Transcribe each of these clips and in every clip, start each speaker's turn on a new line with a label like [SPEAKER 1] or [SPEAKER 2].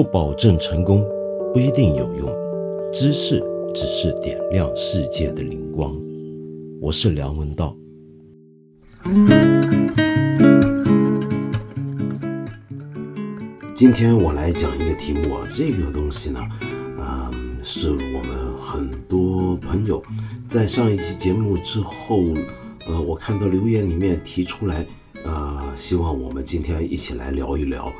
[SPEAKER 1] 不保证成功，不一定有用。知识只是点亮世界的灵光。我是梁文道。今天我来讲一个题目，这个东西呢，啊，是我们很多朋友在上一期节目之后，呃，我看到留言里面提出来，啊，希望我们今天一起来聊一聊。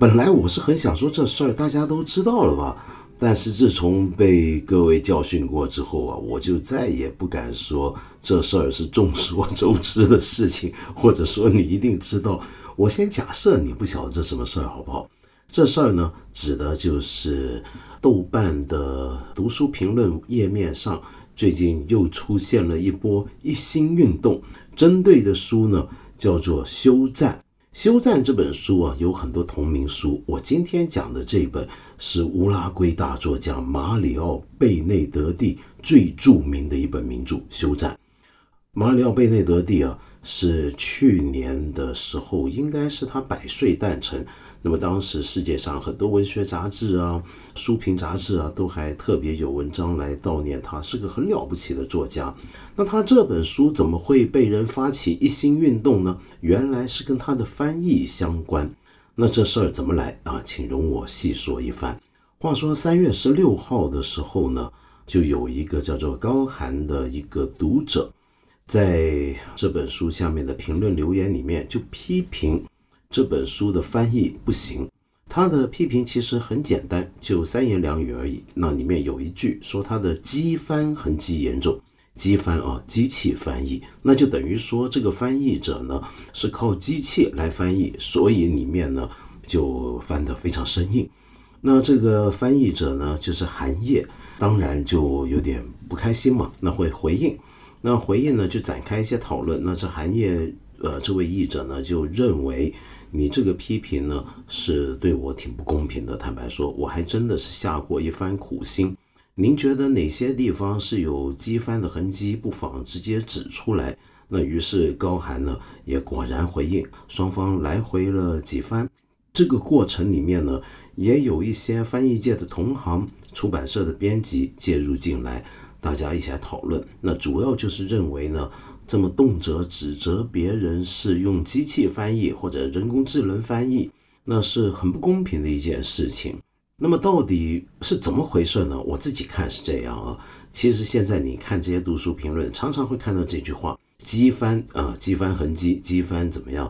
[SPEAKER 1] 本来我是很想说这事儿，大家都知道了吧？但是自从被各位教训过之后啊，我就再也不敢说这事儿是众所周知的事情，或者说你一定知道。我先假设你不晓得这什么事儿，好不好？这事儿呢，指的就是豆瓣的读书评论页面上最近又出现了一波一星运动，针对的书呢叫做《休战》。《休战》这本书啊，有很多同名书。我今天讲的这本是乌拉圭大作家马里奥·贝内德蒂最著名的一本名著《休战》。马里奥·贝内德蒂啊，是去年的时候，应该是他百岁诞辰。那么当时世界上很多文学杂志啊、书评杂志啊，都还特别有文章来悼念他，是个很了不起的作家。那他这本书怎么会被人发起一心运动呢？原来是跟他的翻译相关。那这事儿怎么来啊？请容我细说一番。话说三月十六号的时候呢，就有一个叫做高寒的一个读者，在这本书下面的评论留言里面就批评。这本书的翻译不行，他的批评其实很简单，就三言两语而已。那里面有一句说他的机翻痕迹严重，机翻啊，机器翻译，那就等于说这个翻译者呢是靠机器来翻译，所以里面呢就翻得非常生硬。那这个翻译者呢就是韩烨，当然就有点不开心嘛，那会回应，那回应呢就展开一些讨论。那这韩烨呃这位译者呢就认为。你这个批评呢，是对我挺不公平的。坦白说，我还真的是下过一番苦心。您觉得哪些地方是有机翻的痕迹，不妨直接指出来。那于是高寒呢，也果然回应，双方来回了几番。这个过程里面呢，也有一些翻译界的同行、出版社的编辑介入进来，大家一起来讨论。那主要就是认为呢。这么动辄指责别人是用机器翻译或者人工智能翻译，那是很不公平的一件事情。那么到底是怎么回事呢？我自己看是这样啊。其实现在你看这些读书评论，常常会看到这句话：机翻啊，机翻痕迹，机翻怎么样？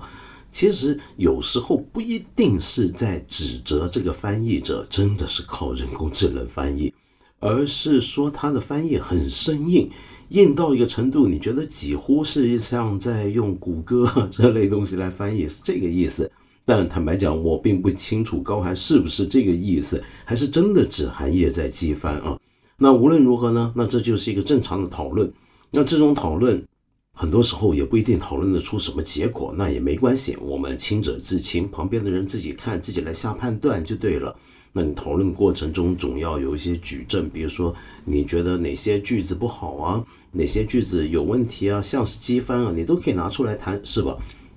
[SPEAKER 1] 其实有时候不一定是在指责这个翻译者真的是靠人工智能翻译，而是说他的翻译很生硬。硬到一个程度，你觉得几乎是像在用谷歌这类东西来翻译，是这个意思。但坦白讲，我并不清楚高寒是不是这个意思，还是真的指寒夜在机翻啊？那无论如何呢，那这就是一个正常的讨论。那这种讨论，很多时候也不一定讨论得出什么结果，那也没关系，我们清者自清，旁边的人自己看，自己来下判断就对了。那你讨论过程中总要有一些举证，比如说你觉得哪些句子不好啊？哪些句子有问题啊？像是机翻啊，你都可以拿出来谈，是吧？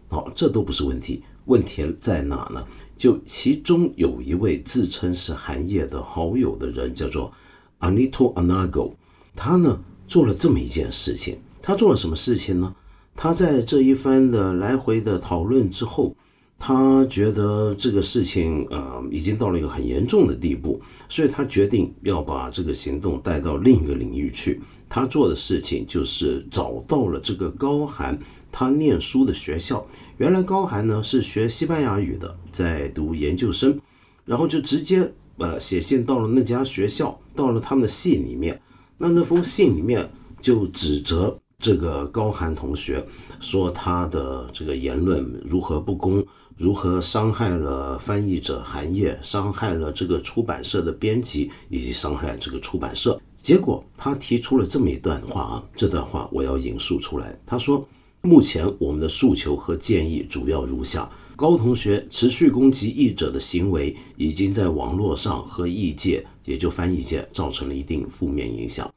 [SPEAKER 1] 好，这都不是问题。问题在哪呢？就其中有一位自称是韩烨的好友的人，叫做 Anito Anago，他呢做了这么一件事情。他做了什么事情呢？他在这一番的来回的讨论之后。他觉得这个事情，呃，已经到了一个很严重的地步，所以他决定要把这个行动带到另一个领域去。他做的事情就是找到了这个高寒他念书的学校。原来高寒呢是学西班牙语的，在读研究生，然后就直接呃写信到了那家学校，到了他们的系里面。那那封信里面就指责这个高寒同学，说他的这个言论如何不公。如何伤害了翻译者韩业，伤害了这个出版社的编辑，以及伤害这个出版社？结果他提出了这么一段话啊，这段话我要引述出来。他说：“目前我们的诉求和建议主要如下：高同学持续攻击译者的行为，已经在网络上和译界，也就翻译界造成了一定负面影响。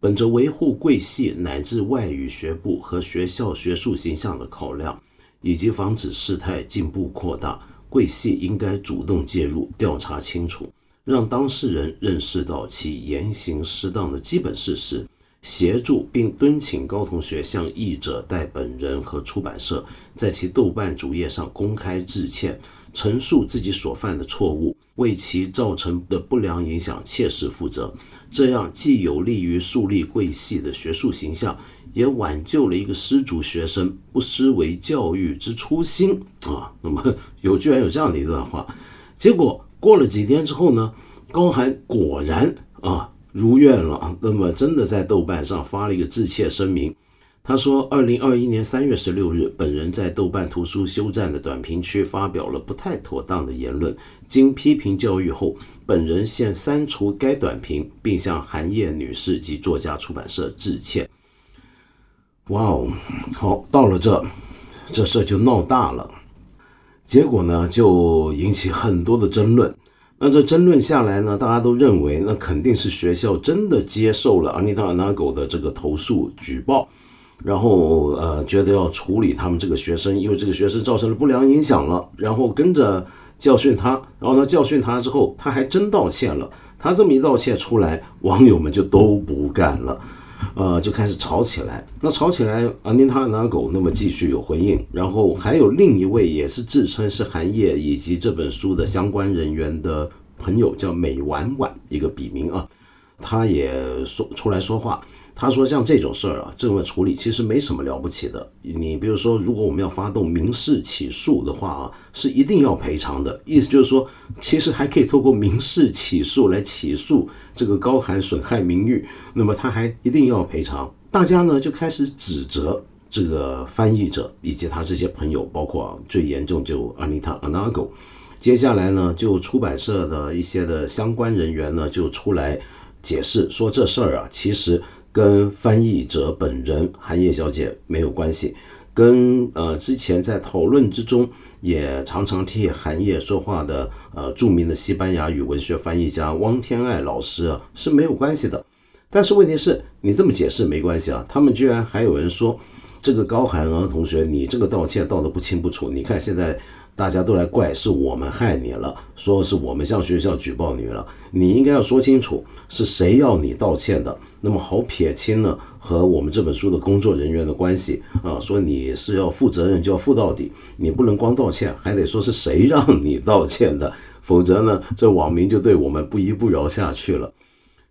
[SPEAKER 1] 本着维护贵系乃至外语学部和学校学术形象的考量。”以及防止事态进一步扩大，贵系应该主动介入调查清楚，让当事人认识到其言行失当的基本事实，协助并敦请高同学向译者代本人和出版社在其豆瓣主页上公开致歉，陈述自己所犯的错误，为其造成的不良影响切实负责。这样既有利于树立贵系的学术形象。也挽救了一个失足学生，不失为教育之初心啊。那么 有居然有这样的一段话，结果过了几天之后呢，高寒果然啊如愿了啊。那么真的在豆瓣上发了一个致歉声明，他说：二零二一年三月十六日，本人在豆瓣图书修站的短评区发表了不太妥当的言论，经批评教育后，本人现删除该短评，并向韩叶女士及作家出版社致歉。哇哦，好，到了这，这事就闹大了，结果呢就引起很多的争论。那这争论下来呢，大家都认为那肯定是学校真的接受了阿尼塔·纳狗的这个投诉举报，然后呃觉得要处理他们这个学生，因为这个学生造成了不良影响了，然后跟着教训他，然后呢教训他之后，他还真道歉了。他这么一道歉出来，网友们就都不干了。呃，就开始吵起来。那吵起来，阿妮塔拿狗那么继续有回应，然后还有另一位也是自称是韩叶以及这本书的相关人员的朋友，叫美婉婉，一个笔名啊，他也说出来说话。他说：“像这种事儿啊，这么处理其实没什么了不起的。你比如说，如果我们要发动民事起诉的话啊，是一定要赔偿的。意思就是说，其实还可以透过民事起诉来起诉这个高寒损害名誉，那么他还一定要赔偿。大家呢就开始指责这个翻译者以及他这些朋友，包括最严重就阿妮塔·阿纳狗。接下来呢，就出版社的一些的相关人员呢就出来解释说，这事儿啊，其实。”跟翻译者本人韩叶小姐没有关系，跟呃之前在讨论之中也常常替韩叶说话的呃著名的西班牙语文学翻译家汪天爱老师啊是没有关系的。但是问题是你这么解释没关系啊，他们居然还有人说这个高寒儿同学你这个道歉道得不清不楚，你看现在。大家都来怪是我们害你了，说是我们向学校举报你了，你应该要说清楚是谁要你道歉的，那么好撇清呢和我们这本书的工作人员的关系啊，说你是要负责任就要负到底，你不能光道歉，还得说是谁让你道歉的，否则呢这网民就对我们不依不饶下去了，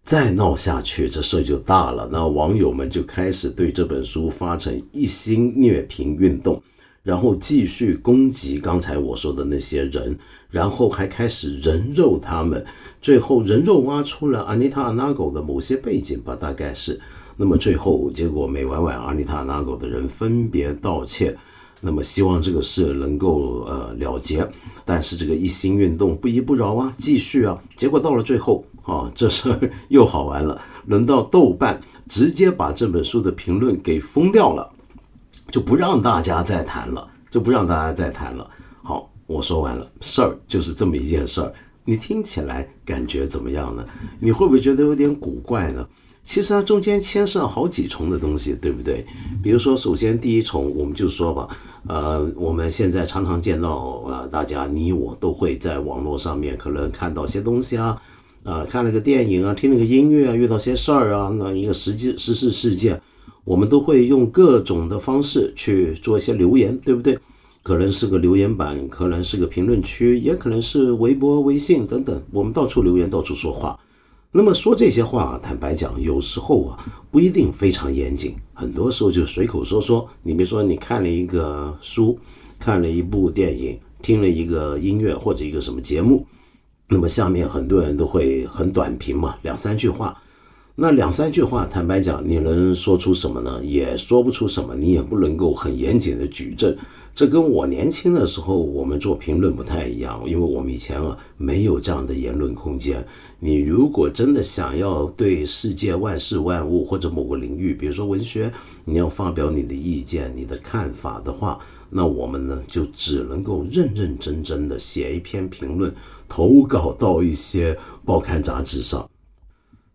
[SPEAKER 1] 再闹下去这事就大了，那网友们就开始对这本书发成一心虐评运动。然后继续攻击刚才我说的那些人，然后还开始人肉他们，最后人肉挖出了阿妮塔·纳狗的某些背景吧，大概是。那么最后结果，美婉婉、阿妮塔·纳狗的人分别道歉，那么希望这个事能够呃了结。但是这个一心运动不依不饶啊，继续啊。结果到了最后啊，这事儿又好玩了，轮到豆瓣直接把这本书的评论给封掉了。就不让大家再谈了，就不让大家再谈了。好，我说完了，事儿就是这么一件事儿。你听起来感觉怎么样呢？你会不会觉得有点古怪呢？其实它中间牵涉好几重的东西，对不对？比如说，首先第一重，我们就说吧，呃，我们现在常常见到呃，大家你我都会在网络上面可能看到些东西啊，啊，看了个电影啊，听了个音乐啊，遇到些事儿啊，那一个实际实事事件。我们都会用各种的方式去做一些留言，对不对？可能是个留言板，可能是个评论区，也可能是微博、微信等等。我们到处留言，到处说话。那么说这些话，坦白讲，有时候啊不一定非常严谨，很多时候就随口说说。你比如说，你看了一个书，看了一部电影，听了一个音乐或者一个什么节目，那么下面很多人都会很短评嘛，两三句话。那两三句话，坦白讲，你能说出什么呢？也说不出什么，你也不能够很严谨的举证。这跟我年轻的时候我们做评论不太一样，因为我们以前啊没有这样的言论空间。你如果真的想要对世界万事万物或者某个领域，比如说文学，你要发表你的意见、你的看法的话，那我们呢就只能够认认真真的写一篇评论，投稿到一些报刊杂志上。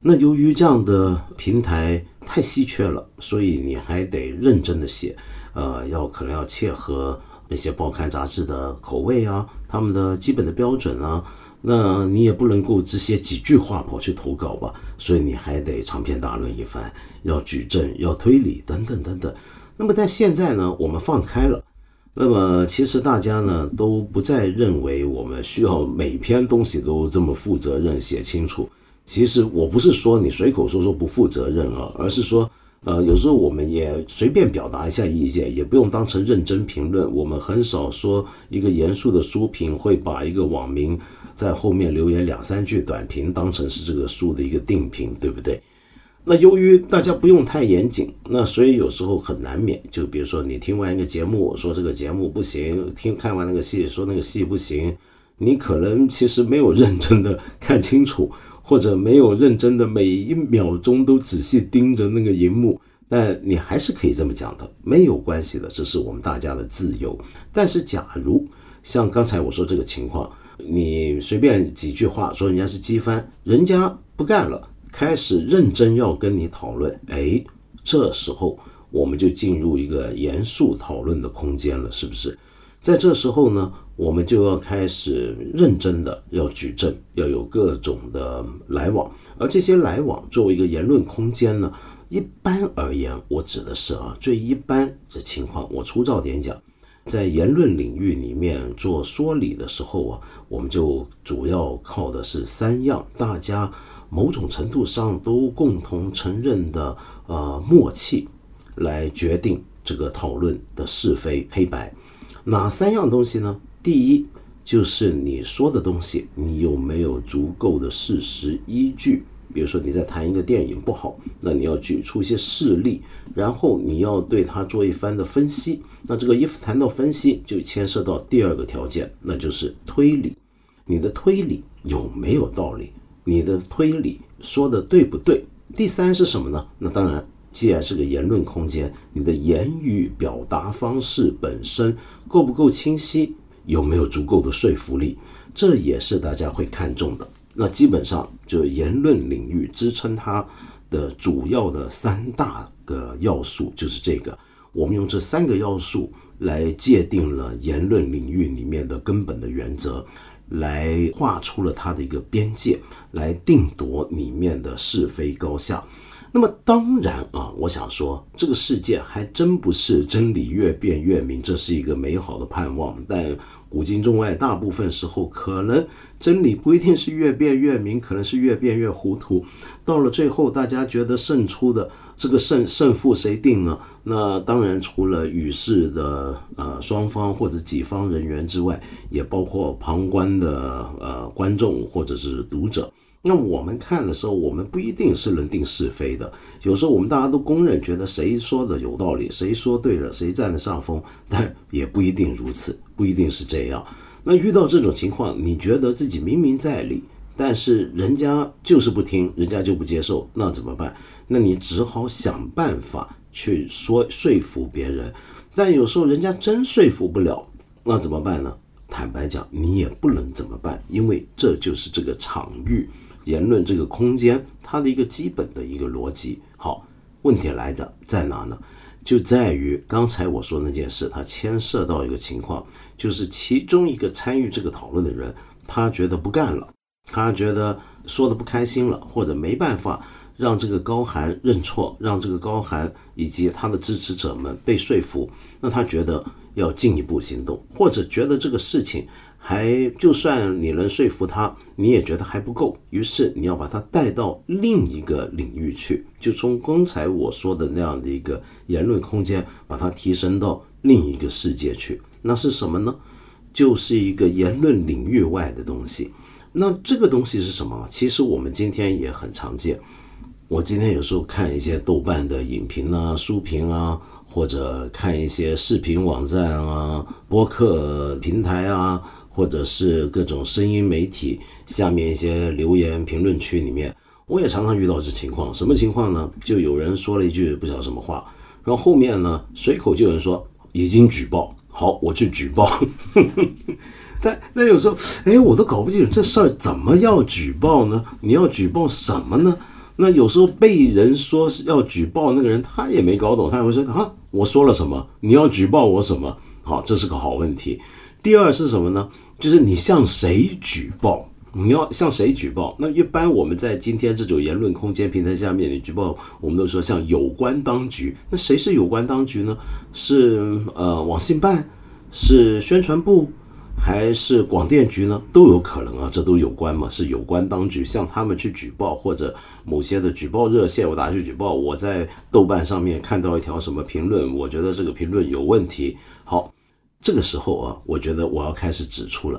[SPEAKER 1] 那由于这样的平台太稀缺了，所以你还得认真的写，呃，要可能要切合那些报刊杂志的口味啊，他们的基本的标准啊，那你也不能够只写几句话跑去投稿吧，所以你还得长篇大论一番，要举证，要推理等等等等。那么但现在呢，我们放开了，那么其实大家呢都不再认为我们需要每篇东西都这么负责任写清楚。其实我不是说你随口说说不负责任啊，而是说。呃，有时候我们也随便表达一下意见，也不用当成认真评论。我们很少说一个严肃的书评会把一个网民在后面留言两三句短评当成是这个书的一个定评，对不对？那由于大家不用太严谨，那所以有时候很难免。就比如说你听完一个节目，说这个节目不行；听看完那个戏，说那个戏不行，你可能其实没有认真的看清楚。或者没有认真的每一秒钟都仔细盯着那个荧幕，但你还是可以这么讲的，没有关系的，这是我们大家的自由。但是假如像刚才我说这个情况，你随便几句话说人家是机翻，人家不干了，开始认真要跟你讨论，哎，这时候我们就进入一个严肃讨论的空间了，是不是？在这时候呢？我们就要开始认真的要举证，要有各种的来往，而这些来往作为一个言论空间呢，一般而言，我指的是啊，最一般的情况，我粗糙点讲，在言论领域里面做说理的时候啊，我们就主要靠的是三样，大家某种程度上都共同承认的呃默契，来决定这个讨论的是非黑白，哪三样东西呢？第一，就是你说的东西，你有没有足够的事实依据？比如说你在谈一个电影不好，那你要举出一些事例，然后你要对它做一番的分析。那这个一谈到分析，就牵涉到第二个条件，那就是推理。你的推理有没有道理？你的推理说的对不对？第三是什么呢？那当然，既然是个言论空间，你的言语表达方式本身够不够清晰？有没有足够的说服力？这也是大家会看重的。那基本上就言论领域支撑它的主要的三大个要素就是这个。我们用这三个要素来界定了言论领域里面的根本的原则，来画出了它的一个边界，来定夺里面的是非高下。那么当然啊，我想说，这个世界还真不是真理越辩越明，这是一个美好的盼望。但古今中外，大部分时候可能真理不一定是越辩越明，可能是越辩越糊涂。到了最后，大家觉得胜出的这个胜胜负谁定呢？那当然除了与世的呃双方或者己方人员之外，也包括旁观的呃观众或者是读者。那我们看的时候，我们不一定是能定是非的。有时候我们大家都公认，觉得谁说的有道理，谁说对了，谁占了上风，但也不一定如此，不一定是这样。那遇到这种情况，你觉得自己明明在理，但是人家就是不听，人家就不接受，那怎么办？那你只好想办法去说说服别人。但有时候人家真说服不了，那怎么办呢？坦白讲，你也不能怎么办，因为这就是这个场域。言论这个空间，它的一个基本的一个逻辑。好，问题来的在哪呢？就在于刚才我说那件事，它牵涉到一个情况，就是其中一个参与这个讨论的人，他觉得不干了，他觉得说的不开心了，或者没办法让这个高寒认错，让这个高寒以及他的支持者们被说服，那他觉得要进一步行动，或者觉得这个事情。还就算你能说服他，你也觉得还不够，于是你要把他带到另一个领域去，就从刚才我说的那样的一个言论空间，把它提升到另一个世界去。那是什么呢？就是一个言论领域外的东西。那这个东西是什么？其实我们今天也很常见。我今天有时候看一些豆瓣的影评啊、书评啊，或者看一些视频网站啊、播客平台啊。或者是各种声音媒体下面一些留言评论区里面，我也常常遇到这情况。什么情况呢？就有人说了一句不晓得什么话，然后后面呢随口就有人说已经举报，好，我去举报。但那有时候，哎，我都搞不清楚这事儿怎么要举报呢？你要举报什么呢？那有时候被人说是要举报那个人，他也没搞懂，他也会说啊，我说了什么？你要举报我什么？好，这是个好问题。第二是什么呢？就是你向谁举报？你要向谁举报？那一般我们在今天这种言论空间平台下面，你举报，我们都说向有关当局。那谁是有关当局呢？是呃网信办，是宣传部，还是广电局呢？都有可能啊，这都有关嘛，是有关当局向他们去举报，或者某些的举报热线，我打去举报。我在豆瓣上面看到一条什么评论，我觉得这个评论有问题。好，这个时候啊，我觉得我要开始指出了。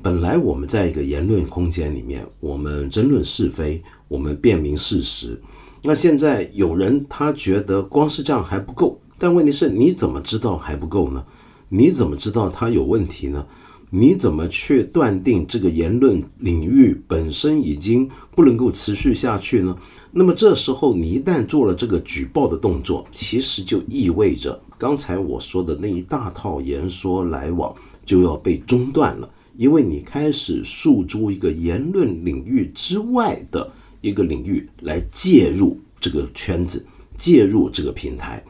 [SPEAKER 1] 本来我们在一个言论空间里面，我们争论是非，我们辨明事实。那现在有人他觉得光是这样还不够，但问题是你怎么知道还不够呢？你怎么知道他有问题呢？你怎么去断定这个言论领域本身已经不能够持续下去呢？那么这时候你一旦做了这个举报的动作，其实就意味着刚才我说的那一大套言说来往就要被中断了。因为你开始诉诸一个言论领域之外的一个领域来介入这个圈子，介入这个平台，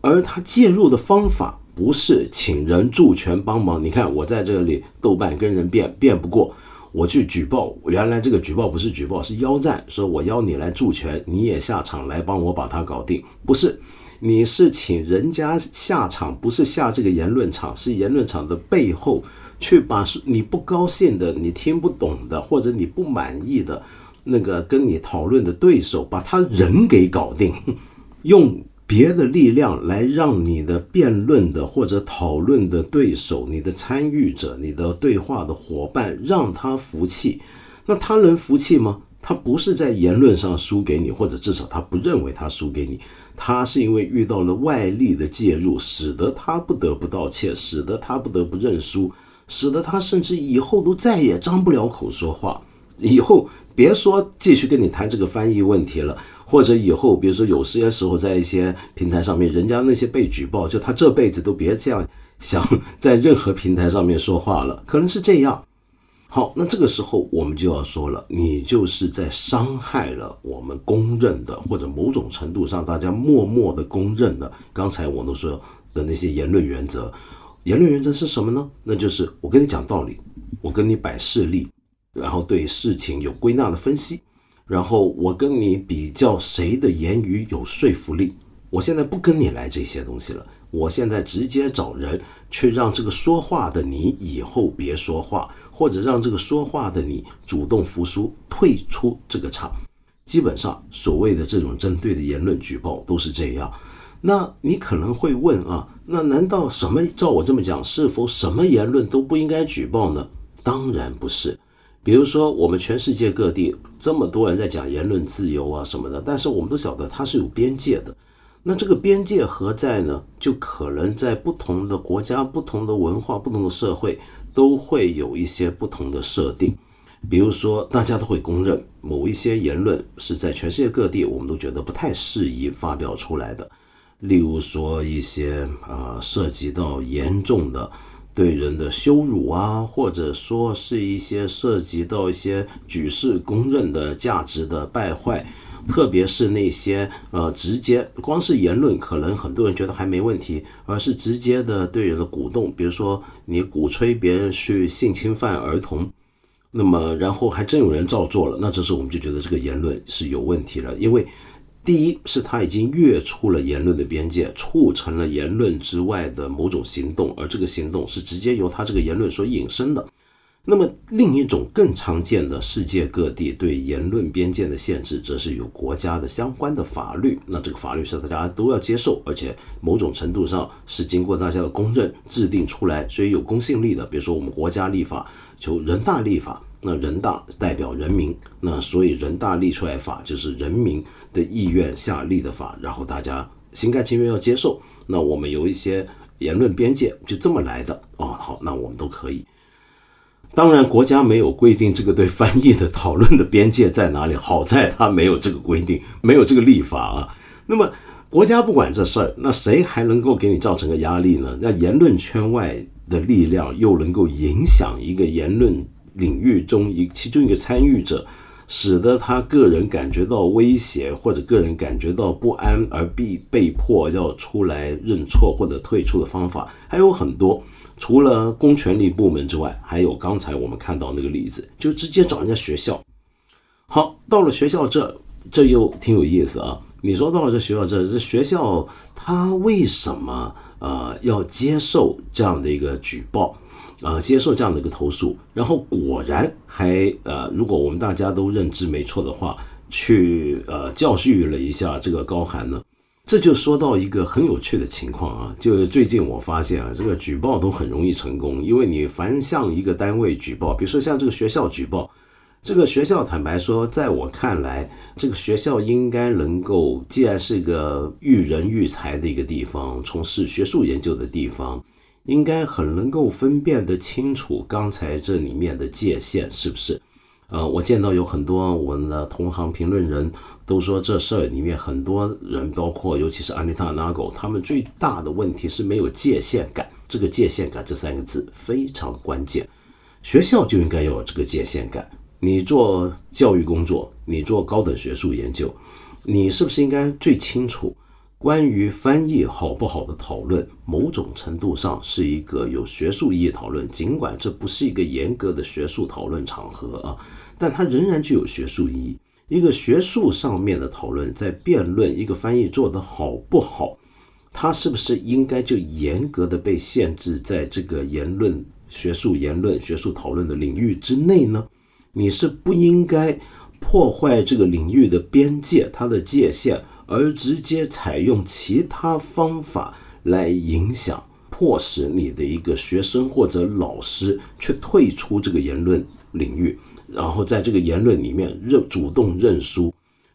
[SPEAKER 1] 而他介入的方法不是请人助权帮忙。你看我在这里豆瓣跟人辩辩不过，我去举报，原来这个举报不是举报，是邀战，说我邀你来助权，你也下场来帮我把它搞定，不是，你是请人家下场，不是下这个言论场，是言论场的背后。去把你不高兴的、你听不懂的或者你不满意的那个跟你讨论的对手，把他人给搞定，用别的力量来让你的辩论的或者讨论的对手、你的参与者、你的对话的伙伴，让他服气。那他能服气吗？他不是在言论上输给你，或者至少他不认为他输给你，他是因为遇到了外力的介入，使得他不得不道歉，使得他不得不认输。使得他甚至以后都再也张不了口说话，以后别说继续跟你谈这个翻译问题了，或者以后比如说有些时候在一些平台上面，人家那些被举报，就他这辈子都别这样想在任何平台上面说话了，可能是这样。好，那这个时候我们就要说了，你就是在伤害了我们公认的，或者某种程度上大家默默的公认的，刚才我都说的那些言论原则。言论原则是什么呢？那就是我跟你讲道理，我跟你摆事例，然后对事情有归纳的分析，然后我跟你比较谁的言语有说服力。我现在不跟你来这些东西了，我现在直接找人去让这个说话的你以后别说话，或者让这个说话的你主动服输，退出这个场。基本上所谓的这种针对的言论举报都是这样。那你可能会问啊，那难道什么？照我这么讲，是否什么言论都不应该举报呢？当然不是。比如说，我们全世界各地这么多人在讲言论自由啊什么的，但是我们都晓得它是有边界的。那这个边界何在呢？就可能在不同的国家、不同的文化、不同的社会，都会有一些不同的设定。比如说，大家都会公认某一些言论是在全世界各地，我们都觉得不太适宜发表出来的。例如说一些啊涉及到严重的对人的羞辱啊，或者说是一些涉及到一些举世公认的价值的败坏，特别是那些呃直接光是言论，可能很多人觉得还没问题，而是直接的对人的鼓动，比如说你鼓吹别人去性侵犯儿童，那么然后还真有人照做了，那这时候我们就觉得这个言论是有问题了，因为。第一是他已经越出了言论的边界，促成了言论之外的某种行动，而这个行动是直接由他这个言论所引申的。那么另一种更常见的世界各地对言论边界的限制，则是有国家的相关的法律。那这个法律是大家都要接受，而且某种程度上是经过大家的公认制定出来，所以有公信力的。比如说我们国家立法，求人大立法。那人大代表人民，那所以人大立出来法就是人民的意愿下立的法，然后大家心甘情愿要接受。那我们有一些言论边界就这么来的哦。好，那我们都可以。当然，国家没有规定这个对翻译的讨论的边界在哪里。好在他没有这个规定，没有这个立法啊。那么国家不管这事儿，那谁还能够给你造成个压力呢？那言论圈外的力量又能够影响一个言论？领域中一其中一个参与者，使得他个人感觉到威胁或者个人感觉到不安而被被迫要出来认错或者退出的方法还有很多。除了公权力部门之外，还有刚才我们看到那个例子，就直接找人家学校。好，到了学校这，这又挺有意思啊。你说到了这学校这，这学校他为什么呃要接受这样的一个举报，呃接受这样的一个投诉？然后果然还呃，如果我们大家都认知没错的话，去呃教育了一下这个高寒呢？这就说到一个很有趣的情况啊，就是最近我发现啊，这个举报都很容易成功，因为你凡向一个单位举报，比如说像这个学校举报，这个学校坦白说，在我看来，这个学校应该能够，既然是个育人育才的一个地方，从事学术研究的地方，应该很能够分辨得清楚刚才这里面的界限，是不是？呃，我见到有很多我们的同行评论人都说，这事儿里面很多人，包括尤其是安妮塔·纳狗，他们最大的问题是没有界限感。这个界限感这三个字非常关键，学校就应该要有这个界限感。你做教育工作，你做高等学术研究，你是不是应该最清楚，关于翻译好不好的讨论，某种程度上是一个有学术意义讨论，尽管这不是一个严格的学术讨论场合啊。但它仍然具有学术意义。一个学术上面的讨论，在辩论一个翻译做得好不好，它是不是应该就严格的被限制在这个言论、学术言论、学术讨论的领域之内呢？你是不应该破坏这个领域的边界、它的界限，而直接采用其他方法来影响、迫使你的一个学生或者老师去退出这个言论领域。然后在这个言论里面认主动认输，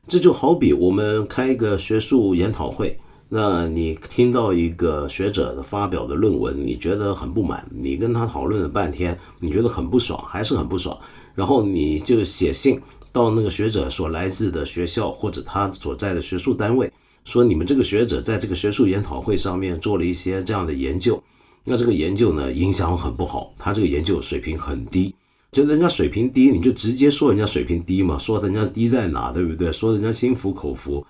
[SPEAKER 1] 这就好比我们开一个学术研讨会，那你听到一个学者发表的论文，你觉得很不满，你跟他讨论了半天，你觉得很不爽，还是很不爽，然后你就写信到那个学者所来自的学校或者他所在的学术单位，说你们这个学者在这个学术研讨会上面做了一些这样的研究，那这个研究呢影响很不好，他这个研究水平很低。觉得人家水平低，你就直接说人家水平低嘛，说人家低在哪，对不对？说人家心服口服，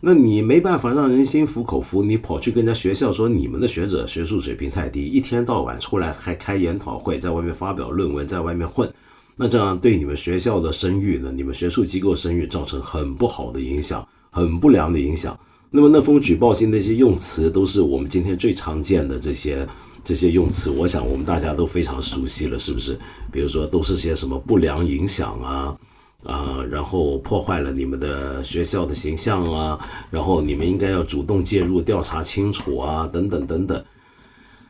[SPEAKER 1] 那你没办法让人心服口服，你跑去跟人家学校说你们的学者学术水平太低，一天到晚出来还开研讨会，在外面发表论文，在外面混，那这样对你们学校的声誉呢？你们学术机构声誉造成很不好的影响，很不良的影响。那么那封举报信那些用词，都是我们今天最常见的这些。这些用词，我想我们大家都非常熟悉了，是不是？比如说，都是些什么不良影响啊，啊，然后破坏了你们的学校的形象啊，然后你们应该要主动介入调查清楚啊，等等等等，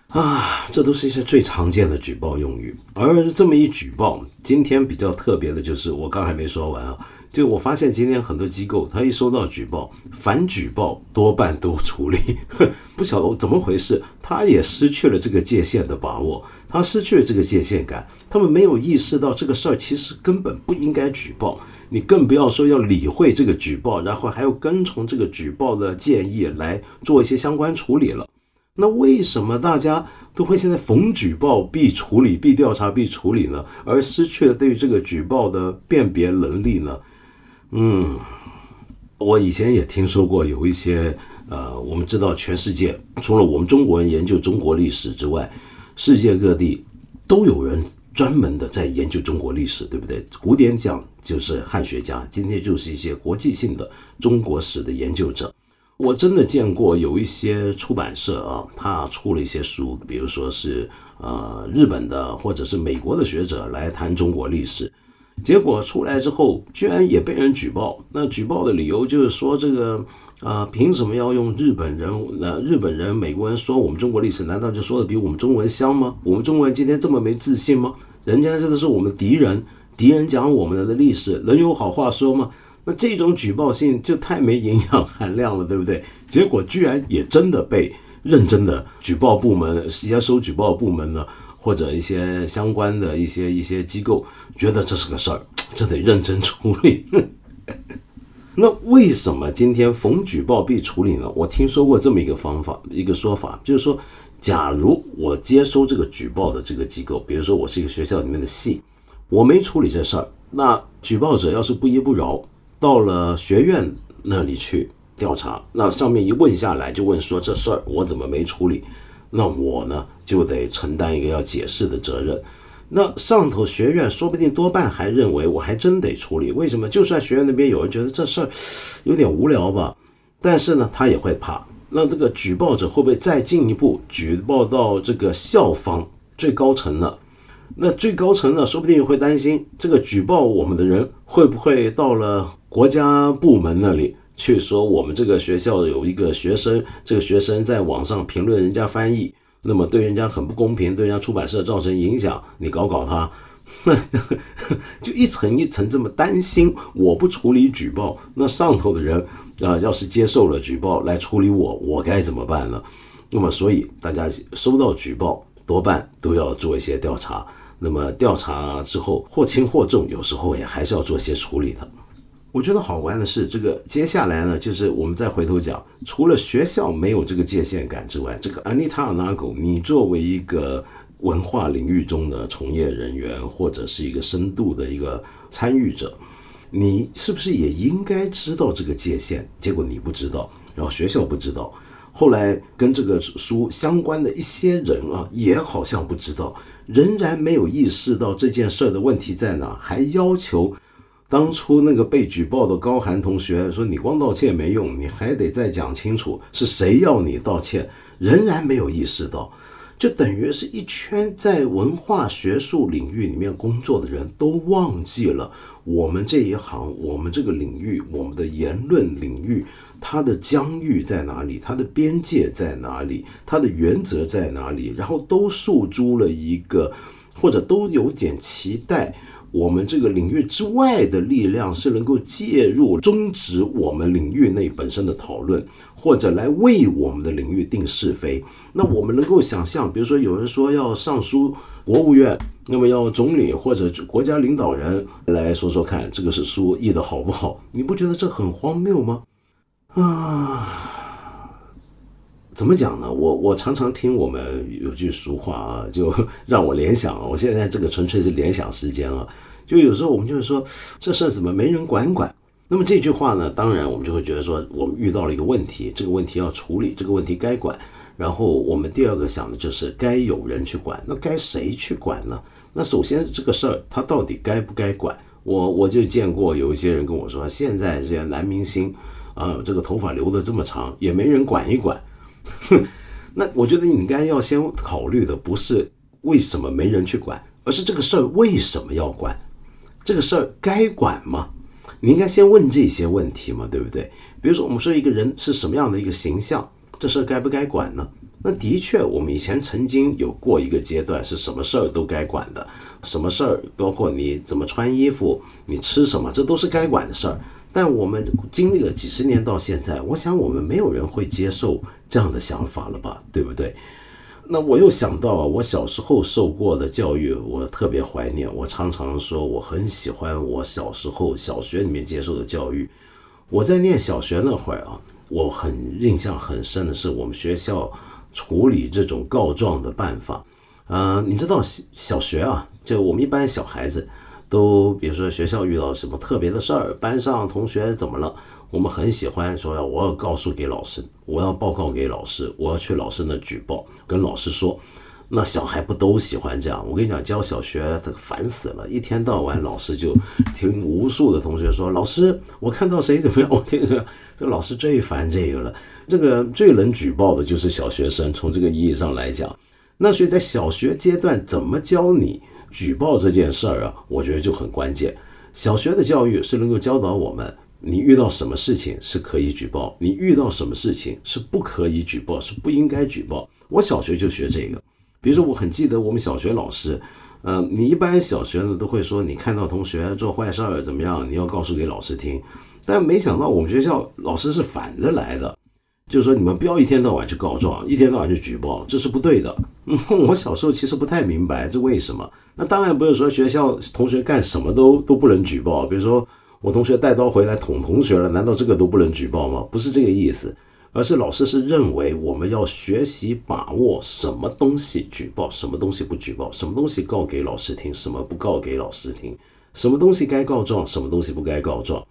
[SPEAKER 1] 啊，这都是一些最常见的举报用语。而这么一举报，今天比较特别的就是，我刚还没说完啊。就我发现今天很多机构，他一收到举报，反举报多半都处理，不晓得怎么回事，他也失去了这个界限的把握，他失去了这个界限感，他们没有意识到这个事儿其实根本不应该举报，你更不要说要理会这个举报，然后还要跟从这个举报的建议来做一些相关处理了。那为什么大家都会现在逢举报必处理、必调查、必处理呢？而失去了对这个举报的辨别能力呢？嗯，我以前也听说过有一些，呃，我们知道全世界除了我们中国人研究中国历史之外，世界各地都有人专门的在研究中国历史，对不对？古典讲就是汉学家，今天就是一些国际性的中国史的研究者。我真的见过有一些出版社啊，他出了一些书，比如说是呃日本的或者是美国的学者来谈中国历史。结果出来之后，居然也被人举报。那举报的理由就是说，这个啊，凭什么要用日本人？那日本人、美国人说我们中国历史，难道就说的比我们中文香吗？我们中国人今天这么没自信吗？人家这都是我们的敌人，敌人讲我们的历史，能有好话说吗？那这种举报信就太没营养含量了，对不对？结果居然也真的被认真的举报部门、接收举报部门呢。或者一些相关的一些一些机构觉得这是个事儿，这得认真处理。那为什么今天逢举报必处理呢？我听说过这么一个方法，一个说法，就是说，假如我接收这个举报的这个机构，比如说我是一个学校里面的系，我没处理这事儿，那举报者要是不依不饶，到了学院那里去调查，那上面一问下来就问说这事儿我怎么没处理？那我呢就得承担一个要解释的责任。那上头学院说不定多半还认为我还真得处理。为什么？就算学院那边有人觉得这事儿有点无聊吧，但是呢他也会怕。那这个举报者会不会再进一步举报到这个校方最高层呢？那最高层呢，说不定会担心这个举报我们的人会不会到了国家部门那里去说我们这个学校有一个学生，这个学生在网上评论人家翻译，那么对人家很不公平，对人家出版社造成影响，你搞搞他，就一层一层这么担心。我不处理举报，那上头的人啊，要是接受了举报来处理我，我该怎么办呢？那么所以大家收到举报。多半都要做一些调查，那么调查之后或轻或重，有时候也还是要做些处理的。我觉得好玩的是，这个接下来呢，就是我们再回头讲，除了学校没有这个界限感之外，这个安妮塔尔·纳狗，你作为一个文化领域中的从业人员，或者是一个深度的一个参与者，你是不是也应该知道这个界限？结果你不知道，然后学校不知道。后来跟这个书相关的一些人啊，也好像不知道，仍然没有意识到这件事的问题在哪，还要求当初那个被举报的高寒同学说：“你光道歉没用，你还得再讲清楚是谁要你道歉。”仍然没有意识到，就等于是一圈在文化学术领域里面工作的人都忘记了，我们这一行，我们这个领域，我们的言论领域。它的疆域在哪里？它的边界在哪里？它的原则在哪里？然后都诉诸了一个，或者都有点期待，我们这个领域之外的力量是能够介入，终止我们领域内本身的讨论，或者来为我们的领域定是非。那我们能够想象，比如说有人说要上书国务院，那么要总理或者国家领导人来说说看，这个是书译的好不好？你不觉得这很荒谬吗？啊，怎么讲呢？我我常常听我们有句俗话啊，就 让我联想。我现在这个纯粹是联想时间啊。就有时候我们就是说，这事儿怎么没人管管？那么这句话呢，当然我们就会觉得说，我们遇到了一个问题，这个问题要处理，这个问题该管。然后我们第二个想的就是该有人去管，那该谁去管呢？那首先这个事儿它到底该不该管？我我就见过有一些人跟我说，现在这些男明星。啊，这个头发留的这么长，也没人管一管。那我觉得你应该要先考虑的不是为什么没人去管，而是这个事儿为什么要管？这个事儿该管吗？你应该先问这些问题嘛，对不对？比如说，我们说一个人是什么样的一个形象，这事儿该不该管呢？那的确，我们以前曾经有过一个阶段，是什么事儿都该管的，什么事儿，包括你怎么穿衣服，你吃什么，这都是该管的事儿。但我们经历了几十年到现在，我想我们没有人会接受这样的想法了吧，对不对？那我又想到啊，我小时候受过的教育，我特别怀念。我常常说，我很喜欢我小时候小学里面接受的教育。我在念小学那会儿啊，我很印象很深的是我们学校处理这种告状的办法。嗯，你知道小学啊，就我们一般小孩子。都比如说学校遇到什么特别的事儿，班上同学怎么了？我们很喜欢说要我要告诉给老师，我要报告给老师，我要去老师那举报，跟老师说。那小孩不都喜欢这样？我跟你讲，教小学他烦死了，一天到晚老师就听无数的同学说，老师我看到谁怎么样？我听着这老师最烦这个了，这个最能举报的就是小学生。从这个意义上来讲，那所以在小学阶段怎么教你？举报这件事儿啊，我觉得就很关键。小学的教育是能够教导我们，你遇到什么事情是可以举报，你遇到什么事情是不可以举报，是不应该举报。我小学就学这个。比如说，我很记得我们小学老师，嗯，你一般小学呢都会说，你看到同学做坏事儿怎么样，你要告诉给老师听。但没想到我们学校老师是反着来的。就是说，你们不要一天到晚去告状，一天到晚去举报，这是不对的。我小时候其实不太明白这为什么。那当然不是说学校同学干什么都都不能举报，比如说我同学带刀回来捅同学了，难道这个都不能举报吗？不是这个意思，而是老师是认为我们要学习把握什么东西举报，什么东西不举报，什么东西告给老师听，什么不告给老师听。什么东西该告状，什么东西不该告状。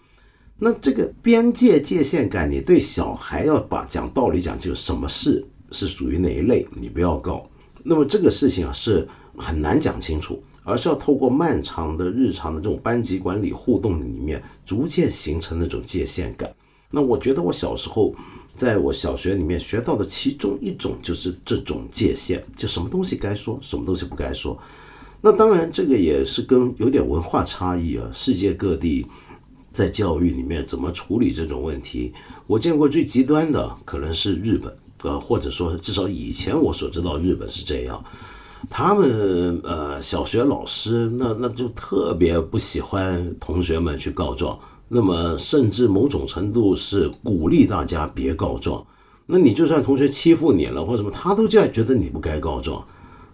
[SPEAKER 1] 那这个边界界限感，你对小孩要把讲道理讲，就什么事是属于哪一类，你不要告。那么这个事情啊是很难讲清楚，而是要透过漫长的日常的这种班级管理互动里面，逐渐形成那种界限感。那我觉得我小时候在我小学里面学到的其中一种就是这种界限，就什么东西该说，什么东西不该说。那当然这个也是跟有点文化差异啊，世界各地。在教育里面怎么处理这种问题？我见过最极端的可能是日本，呃，或者说至少以前我所知道日本是这样。他们呃小学老师那那就特别不喜欢同学们去告状，那么甚至某种程度是鼓励大家别告状。那你就算同学欺负你了或什么，他都这样觉得你不该告状，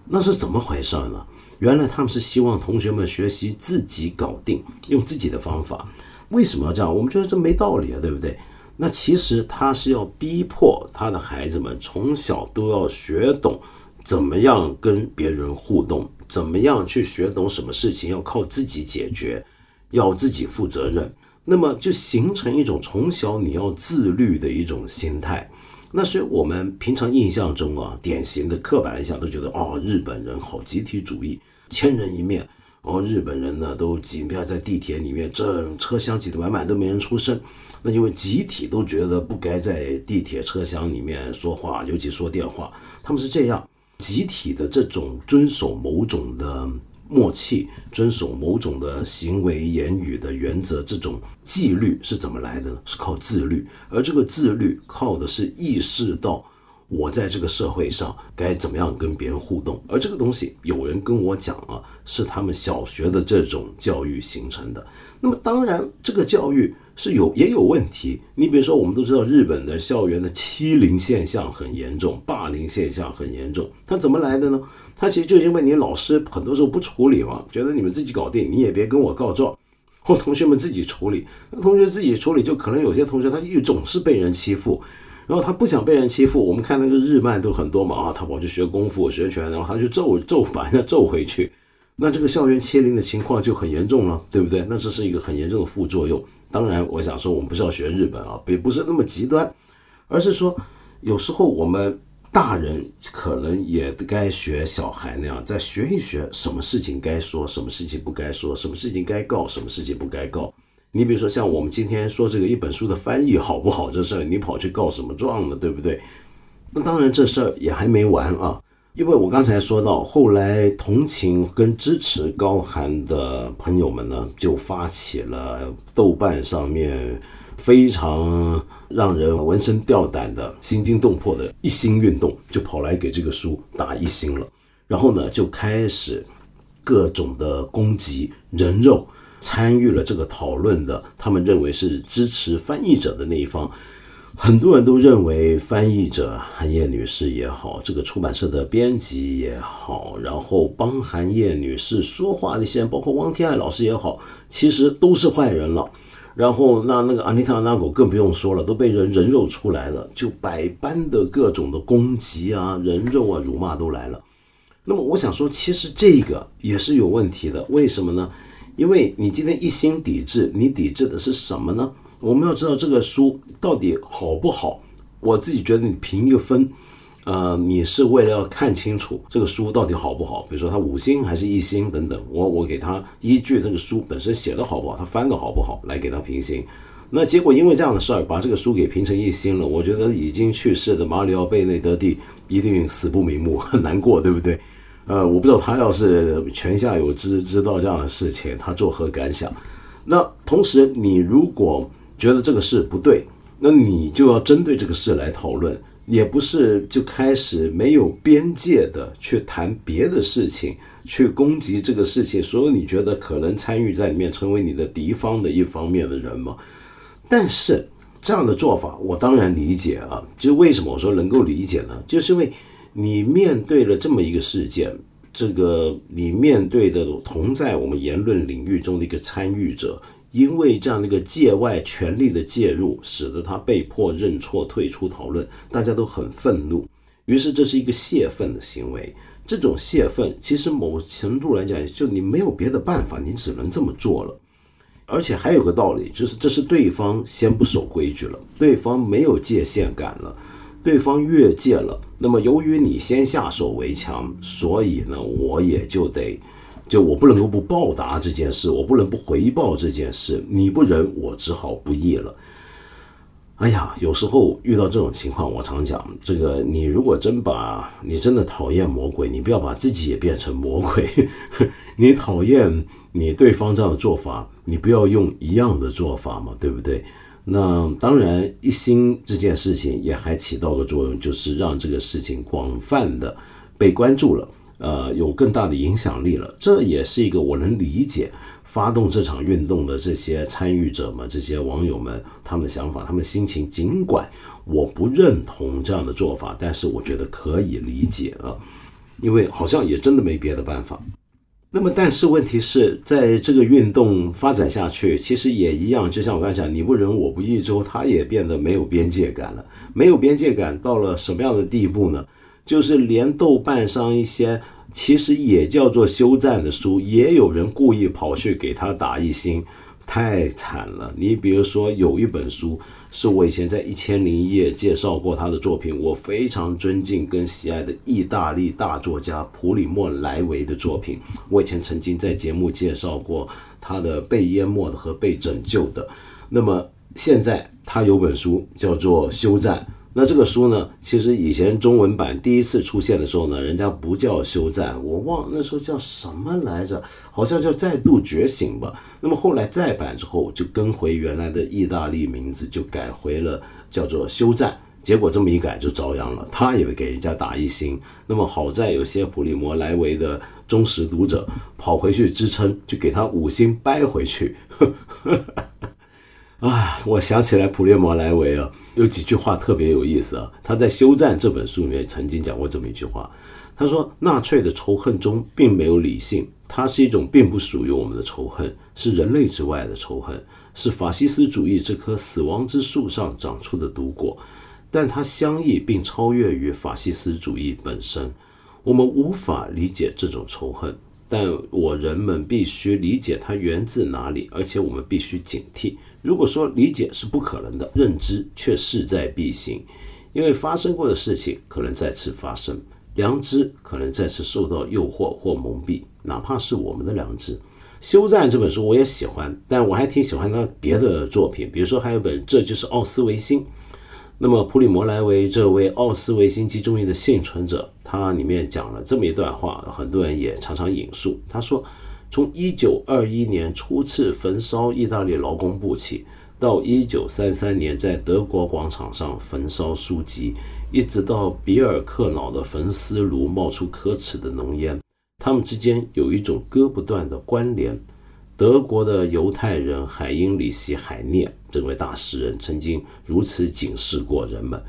[SPEAKER 1] 那是怎么回事呢？原来他们是希望同学们学习自己搞定，用自己的方法。为什么要这样？我们觉得这没道理啊，对不对？那其实他是要逼迫他的孩子们从小都要学懂怎么样跟别人互动，怎么样去学懂什么事情要靠自己解决，要自己负责任。那么就形成一种从小你要自律的一种心态。那所以我们平常印象中啊，典型的刻板印象都觉得哦，日本人好集体主义，千人一面。然后，日本人呢都挤，不要在地铁里面，整车厢挤得满满，都没人出声。那因为集体都觉得不该在地铁车厢里面说话，尤其说电话。他们是这样，集体的这种遵守某种的默契，遵守某种的行为言语的原则，这种纪律是怎么来的呢？是靠自律，而这个自律靠的是意识到。我在这个社会上该怎么样跟别人互动？而这个东西，有人跟我讲啊，是他们小学的这种教育形成的。那么当然，这个教育是有也有问题。你比如说，我们都知道日本的校园的欺凌现象很严重，霸凌现象很严重。它怎么来的呢？它其实就因为你老师很多时候不处理嘛，觉得你们自己搞定，你也别跟我告状，或同学们自己处理。那同学自己处理，就可能有些同学他又总是被人欺负。然后他不想被人欺负，我们看那个日漫都很多嘛啊，他跑去学功夫、学拳，然后他就揍揍把人家揍回去，那这个校园欺凌的情况就很严重了，对不对？那这是一个很严重的副作用。当然，我想说我们不是要学日本啊，也不是那么极端，而是说有时候我们大人可能也该学小孩那样，再学一学什么事情该说，什么事情不该说，什么事情该告，什么事情不该告。你比如说，像我们今天说这个一本书的翻译好不好这事儿，你跑去告什么状呢？对不对？那当然这事儿也还没完啊，因为我刚才说到，后来同情跟支持高寒的朋友们呢，就发起了豆瓣上面非常让人闻声吊胆的心惊动魄的一星运动，就跑来给这个书打一星了，然后呢就开始各种的攻击人肉。参与了这个讨论的，他们认为是支持翻译者的那一方，很多人都认为翻译者韩叶女士也好，这个出版社的编辑也好，然后帮韩叶女士说话那些人，包括汪天爱老师也好，其实都是坏人了。然后那那个安妮塔纳狗更不用说了，都被人人肉出来了，就百般的各种的攻击啊，人肉啊，辱骂都来了。那么我想说，其实这个也是有问题的，为什么呢？因为你今天一心抵制，你抵制的是什么呢？我们要知道这个书到底好不好。我自己觉得你评一个分，呃，你是为了要看清楚这个书到底好不好。比如说它五星还是一星等等，我我给他依据这个书本身写的好不好，他翻的好不好来给他评星。那结果因为这样的事儿把这个书给评成一星了，我觉得已经去世的马里奥贝内德蒂一定死不瞑目，很难过，对不对？呃，我不知道他要是泉下有知，知道这样的事情，他作何感想？那同时，你如果觉得这个事不对，那你就要针对这个事来讨论，也不是就开始没有边界的去谈别的事情，去攻击这个事情，所有你觉得可能参与在里面成为你的敌方的一方面的人嘛？但是这样的做法，我当然理解啊。就是为什么我说能够理解呢？就是因为。你面对了这么一个事件，这个你面对的同在我们言论领域中的一个参与者，因为这样的一个界外权力的介入，使得他被迫认错退出讨论，大家都很愤怒。于是这是一个泄愤的行为，这种泄愤，其实某程度来讲，就你没有别的办法，你只能这么做了。而且还有个道理，就是这是对方先不守规矩了，对方没有界限感了，对方越界了。那么由于你先下手为强，所以呢，我也就得，就我不能够不报答这件事，我不能不回报这件事。你不仁，我只好不义了。哎呀，有时候遇到这种情况，我常讲，这个你如果真把你真的讨厌魔鬼，你不要把自己也变成魔鬼。你讨厌你对方这样的做法，你不要用一样的做法嘛，对不对？那当然，一心这件事情也还起到了作用，就是让这个事情广泛的被关注了，呃，有更大的影响力了。这也是一个我能理解。发动这场运动的这些参与者们、这些网友们，他们的想法、他们心情，尽管我不认同这样的做法，但是我觉得可以理解啊，因为好像也真的没别的办法。那么，但是问题是在这个运动发展下去，其实也一样，就像我刚才讲，你不仁我不义之后，它也变得没有边界感了。没有边界感到了什么样的地步呢？就是连豆瓣上一些。其实也叫做休战的书，也有人故意跑去给他打一星，太惨了。你比如说，有一本书是我以前在一千零一夜介绍过他的作品，我非常尊敬跟喜爱的意大利大作家普里莫莱维的作品。我以前曾经在节目介绍过他的《被淹没的和被拯救的》。那么现在他有本书叫做《休战》。那这个书呢，其实以前中文版第一次出现的时候呢，人家不叫休战，我忘那时候叫什么来着，好像叫再度觉醒吧。那么后来再版之后，就跟回原来的意大利名字，就改回了叫做休战。结果这么一改就遭殃了，他也给人家打一星。那么好在有些普利摩莱维的忠实读者跑回去支撑，就给他五星掰回去。呵呵呵啊，我想起来普列莫莱维啊，有几句话特别有意思啊。他在《休战》这本书里面曾经讲过这么一句话，他说：“纳粹的仇恨中并没有理性，它是一种并不属于我们的仇恨，是人类之外的仇恨，是法西斯主义这棵死亡之树上长出的毒果。但它相异并超越于法西斯主义本身。我们无法理解这种仇恨，但我人们必须理解它源自哪里，而且我们必须警惕。”如果说理解是不可能的，认知却势在必行，因为发生过的事情可能再次发生，良知可能再次受到诱惑或蒙蔽，哪怕是我们的良知。《休战》这本书我也喜欢，但我还挺喜欢他别的作品，比如说还有本《这就是奥斯维辛》。那么普里摩莱维这位奥斯维辛集中营的幸存者，他里面讲了这么一段话，很多人也常常引述，他说。从一九二一年初次焚烧意大利劳工部起，到一九三三年在德国广场上焚烧书籍，一直到比尔克瑙的焚尸炉冒出可耻的浓烟，他们之间有一种割不断的关联。德国的犹太人海因里希·海涅这位大诗人曾经如此警示过人们：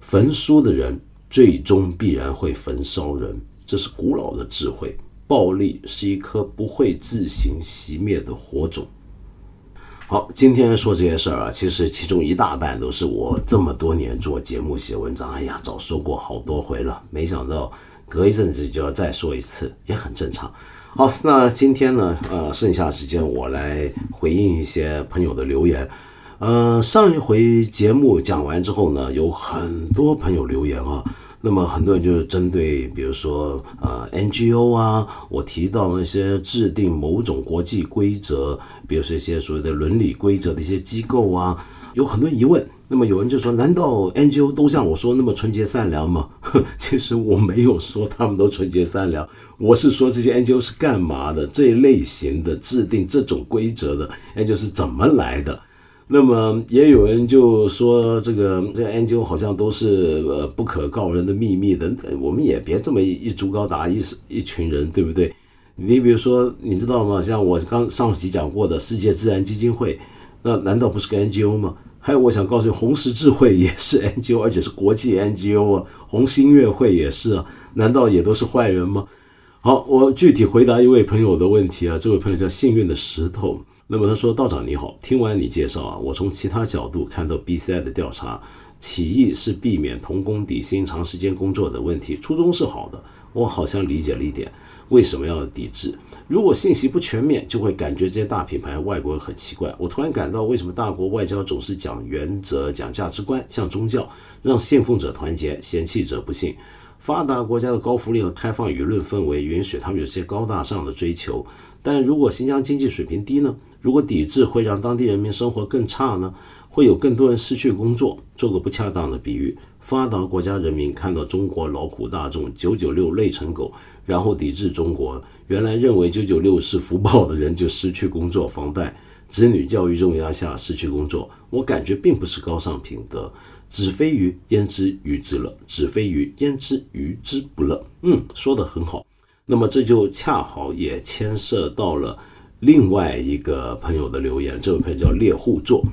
[SPEAKER 1] 焚书的人最终必然会焚烧人，这是古老的智慧。暴力是一颗不会自行熄灭的火种。好，今天说这些事儿啊，其实其中一大半都是我这么多年做节目写文章，哎呀，早说过好多回了，没想到隔一阵子就要再说一次，也很正常。好，那今天呢，呃，剩下时间我来回应一些朋友的留言。呃，上一回节目讲完之后呢，有很多朋友留言啊。那么很多人就是针对，比如说呃 NGO 啊，我提到那些制定某种国际规则，比如说一些所谓的伦理规则的一些机构啊，有很多疑问。那么有人就说，难道 NGO 都像我说那么纯洁善良吗？其实我没有说他们都纯洁善良，我是说这些 NGO 是干嘛的？这一类型的制定这种规则的 NGO 是怎么来的？那么也有人就说这个这个 NGO 好像都是呃不可告人的秘密等等，我们也别这么一竹篙打一一群人，对不对？你比如说，你知道吗？像我刚上集讲过的世界自然基金会，那难道不是个 NGO 吗？还有，我想告诉你，红十字会也是 NGO，而且是国际 NGO 啊，红星月会也是啊，难道也都是坏人吗？好，我具体回答一位朋友的问题啊，这位朋友叫幸运的石头。那么他说：“道长你好，听完你介绍啊，我从其他角度看到 BCI 的调查，起义是避免同工底薪长时间工作的问题，初衷是好的。我好像理解了一点为什么要抵制。如果信息不全面，就会感觉这些大品牌外国人很奇怪。我突然感到，为什么大国外交总是讲原则、讲价值观，像宗教，让信奉者团结，嫌弃者不信。发达国家的高福利和开放舆论氛围允许他们有些高大上的追求，但如果新疆经济水平低呢？如果抵制会让当地人民生活更差呢？会有更多人失去工作。做个不恰当的比喻，发达国家人民看到中国劳苦大众九九六累成狗，然后抵制中国。原来认为九九六是福报的人就失去工作、房贷、子女教育重压下失去工作，我感觉并不是高尚品德。子非鱼，焉知鱼之乐？子非鱼，焉知鱼之不乐？嗯，说的很好。那么这就恰好也牵涉到了另外一个朋友的留言。这位朋友叫猎户座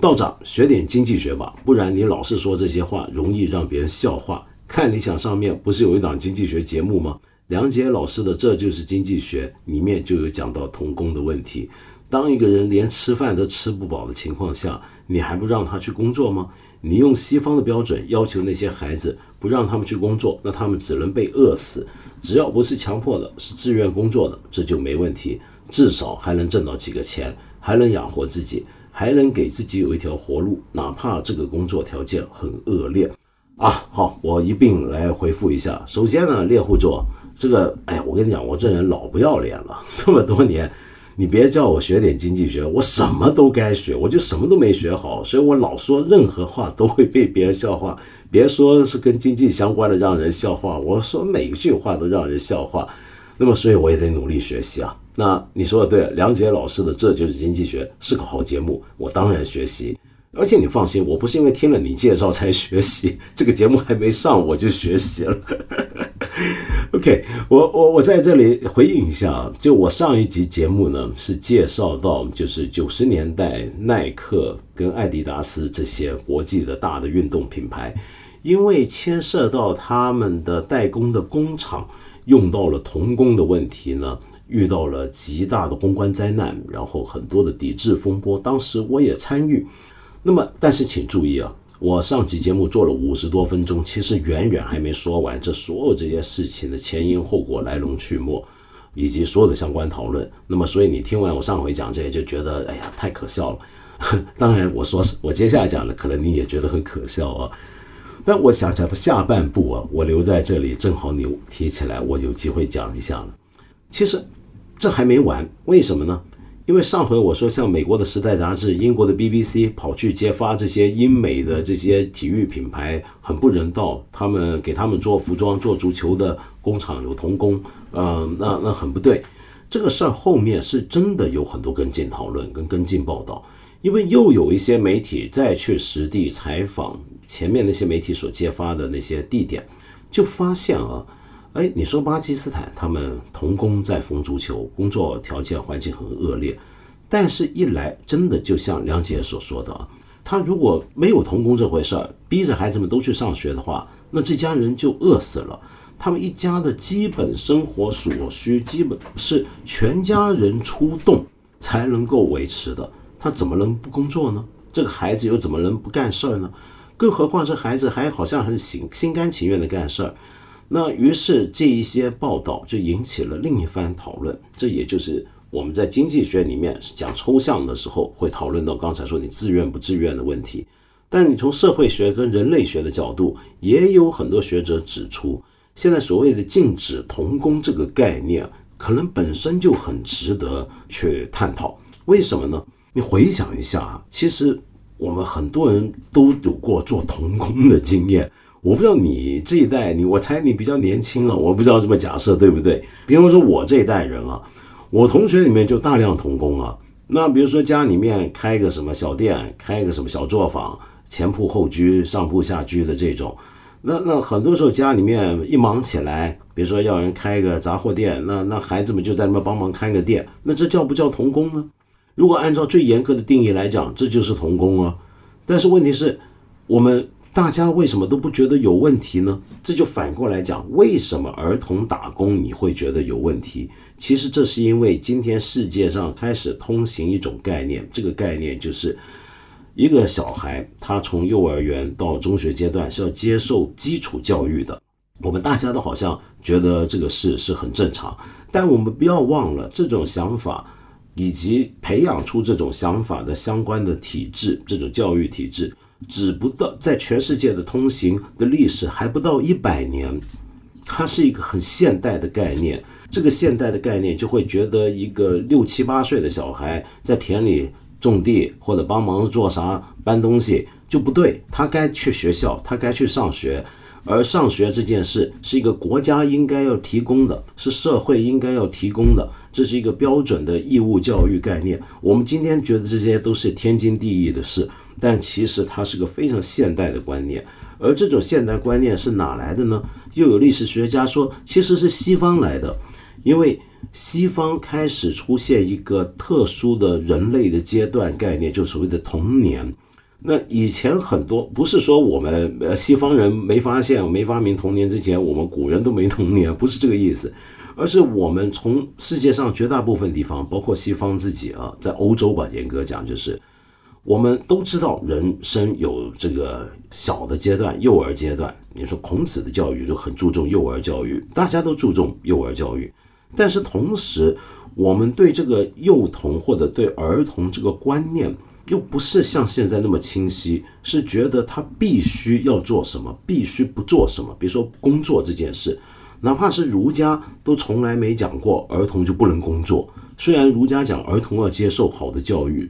[SPEAKER 1] 道长，学点经济学吧，不然你老是说这些话，容易让别人笑话。看理想上面不是有一档经济学节目吗？梁杰老师的《这就是经济学》里面就有讲到童工的问题。当一个人连吃饭都吃不饱的情况下，你还不让他去工作吗？你用西方的标准要求那些孩子不让他们去工作，那他们只能被饿死。只要不是强迫的，是自愿工作的，这就没问题，至少还能挣到几个钱，还能养活自己，还能给自己有一条活路，哪怕这个工作条件很恶劣。啊，好，我一并来回复一下。首先呢，猎户座这个，哎，我跟你讲，我这人老不要脸了，这么多年。你别叫我学点经济学，我什么都该学，我就什么都没学好，所以我老说任何话都会被别人笑话。别说是跟经济相关的让人笑话，我说每一句话都让人笑话。那么，所以我也得努力学习啊。那你说的对，梁杰老师的这就是经济学是个好节目，我当然学习。而且你放心，我不是因为听了你介绍才学习，这个节目还没上我就学习了。OK，我我我在这里回应一下啊，就我上一集节目呢是介绍到，就是九十年代耐克跟艾迪达斯这些国际的大的运动品牌，因为牵涉到他们的代工的工厂用到了童工的问题呢，遇到了极大的公关灾难，然后很多的抵制风波，当时我也参与。那么，但是请注意啊。我上期节目做了五十多分钟，其实远远还没说完这所有这些事情的前因后果、来龙去脉，以及所有的相关讨论。那么，所以你听完我上回讲这些，就觉得哎呀太可笑了。当然，我说是我接下来讲的，可能你也觉得很可笑啊。但我想讲的下半部啊，我留在这里，正好你提起来，我有机会讲一下了。其实这还没完，为什么呢？因为上回我说，像美国的《时代》杂志、英国的 BBC 跑去揭发这些英美的这些体育品牌很不人道，他们给他们做服装、做足球的工厂有童工，呃，那那很不对。这个事儿后面是真的有很多跟进讨论跟跟进报道，因为又有一些媒体再去实地采访前面那些媒体所揭发的那些地点，就发现啊。哎，你说巴基斯坦他们童工在缝足球，工作条件环境很恶劣，但是一来真的就像梁姐所说的，他如果没有童工这回事儿，逼着孩子们都去上学的话，那这家人就饿死了。他们一家的基本生活所需，基本是全家人出动才能够维持的，他怎么能不工作呢？这个孩子又怎么能不干事儿呢？更何况这孩子还好像很心心甘情愿的干事儿。那于是这一些报道就引起了另一番讨论，这也就是我们在经济学里面讲抽象的时候会讨论到刚才说你自愿不自愿的问题。但你从社会学跟人类学的角度，也有很多学者指出，现在所谓的禁止童工这个概念，可能本身就很值得去探讨。为什么呢？你回想一下啊，其实我们很多人都有过做童工的经验。我不知道你这一代，你我猜你比较年轻了，我不知道这么假设对不对？比方说，我这一代人啊，我同学里面就大量童工啊。那比如说家里面开个什么小店，开个什么小作坊，前铺后居，上铺下居的这种，那那很多时候家里面一忙起来，比如说要人开个杂货店，那那孩子们就在那边帮忙开个店，那这叫不叫童工呢？如果按照最严格的定义来讲，这就是童工啊。但是问题是，我们。大家为什么都不觉得有问题呢？这就反过来讲，为什么儿童打工你会觉得有问题？其实这是因为今天世界上开始通行一种概念，这个概念就是一个小孩他从幼儿园到中学阶段是要接受基础教育的。我们大家都好像觉得这个事是很正常，但我们不要忘了这种想法。以及培养出这种想法的相关的体制，这种教育体制，只不到在全世界的通行的历史还不到一百年，它是一个很现代的概念。这个现代的概念就会觉得一个六七八岁的小孩在田里种地或者帮忙做啥搬东西就不对，他该去学校，他该去上学。而上学这件事是一个国家应该要提供的，是社会应该要提供的，这是一个标准的义务教育概念。我们今天觉得这些都是天经地义的事，但其实它是个非常现代的观念。而这种现代观念是哪来的呢？又有历史学家说，其实是西方来的，因为西方开始出现一个特殊的人类的阶段概念，就所谓的童年。那以前很多不是说我们呃西方人没发现没发明童年之前，我们古人都没童年，不是这个意思，而是我们从世界上绝大部分地方，包括西方自己啊，在欧洲吧，严格讲就是我们都知道人生有这个小的阶段，幼儿阶段。你说孔子的教育就很注重幼儿教育，大家都注重幼儿教育，但是同时我们对这个幼童或者对儿童这个观念。又不是像现在那么清晰，是觉得他必须要做什么，必须不做什么。比如说工作这件事，哪怕是儒家都从来没讲过儿童就不能工作。虽然儒家讲儿童要接受好的教育，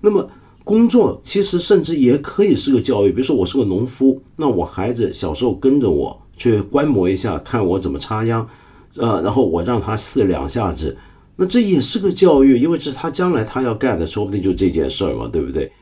[SPEAKER 1] 那么工作其实甚至也可以是个教育。比如说我是个农夫，那我孩子小时候跟着我去观摩一下，看我怎么插秧，呃，然后我让他试两下子。那这也是个教育，因为这是他将来他要干的，说不定就这件事儿嘛，对不对？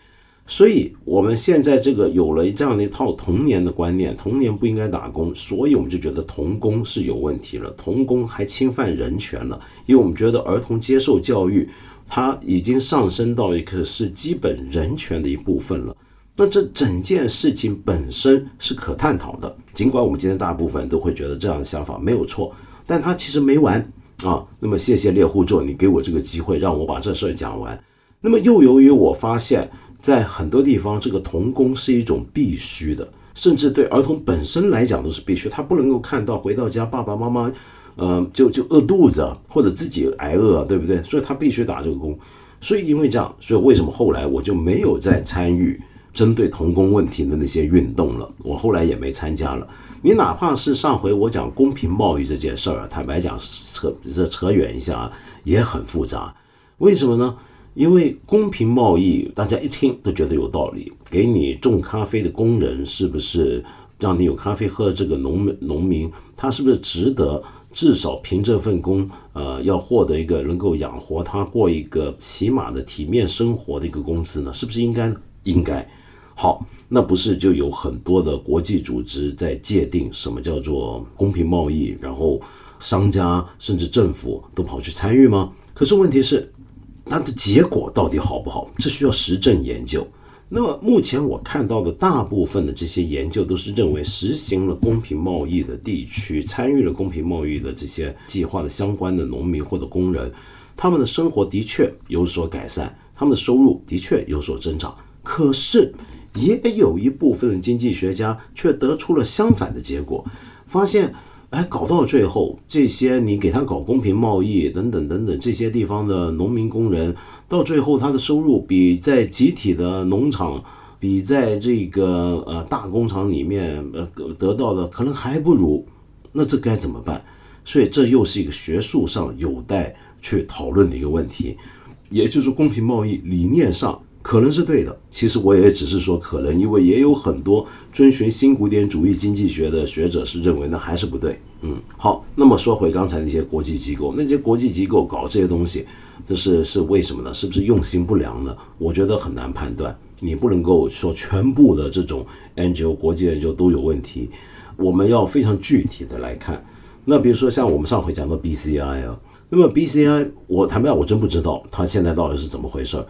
[SPEAKER 1] 所以我们现在这个有了这样的一套童年的观念，童年不应该打工，所以我们就觉得童工是有问题了，童工还侵犯人权了，因为我们觉得儿童接受教育，他已经上升到一个是基本人权的一部分了。那这整件事情本身是可探讨的，尽管我们今天大部分都会觉得这样的想法没有错，但它其实没完。啊，那么谢谢猎户座，你给我这个机会，让我把这事儿讲完。那么又由于我发现，在很多地方，这个童工是一种必须的，甚至对儿童本身来讲都是必须。他不能够看到回到家爸爸妈妈，呃，就就饿肚子或者自己挨饿，对不对？所以他必须打这个工。所以因为这样，所以为什么后来我就没有再参与针对童工问题的那些运动了？我后来也没参加了。你哪怕是上回我讲公平贸易这件事儿，坦白讲扯这扯远一下也很复杂。为什么呢？因为公平贸易大家一听都觉得有道理。给你种咖啡的工人是不是让你有咖啡喝？这个农农民他是不是值得至少凭这份工，呃，要获得一个能够养活他过一个起码的体面生活的一个工资呢？是不是应该？应该。好，那不是就有很多的国际组织在界定什么叫做公平贸易，然后商家甚至政府都跑去参与吗？可是问题是，它的结果到底好不好？这需要实证研究。那么目前我看到的大部分的这些研究都是认为，实行了公平贸易的地区，参与了公平贸易的这些计划的相关的农民或者工人，他们的生活的确有所改善，他们的收入的确有所增长。可是。也有一部分的经济学家却得出了相反的结果，发现，哎，搞到最后，这些你给他搞公平贸易等等等等这些地方的农民工人，到最后他的收入比在集体的农场，比在这个呃大工厂里面呃得到的可能还不如，那这该怎么办？所以这又是一个学术上有待去讨论的一个问题，也就是公平贸易理念上。可能是对的，其实我也只是说可能，因为也有很多遵循新古典主义经济学的学者是认为那还是不对。嗯，好，那么说回刚才那些国际机构，那些国际机构搞这些东西，这是是为什么呢？是不是用心不良呢？我觉得很难判断。你不能够说全部的这种 NGO 国际研究都有问题，我们要非常具体的来看。那比如说像我们上回讲的 BCI 啊，那么 BCI 我坦白讲，我真不知道它现在到底是怎么回事儿。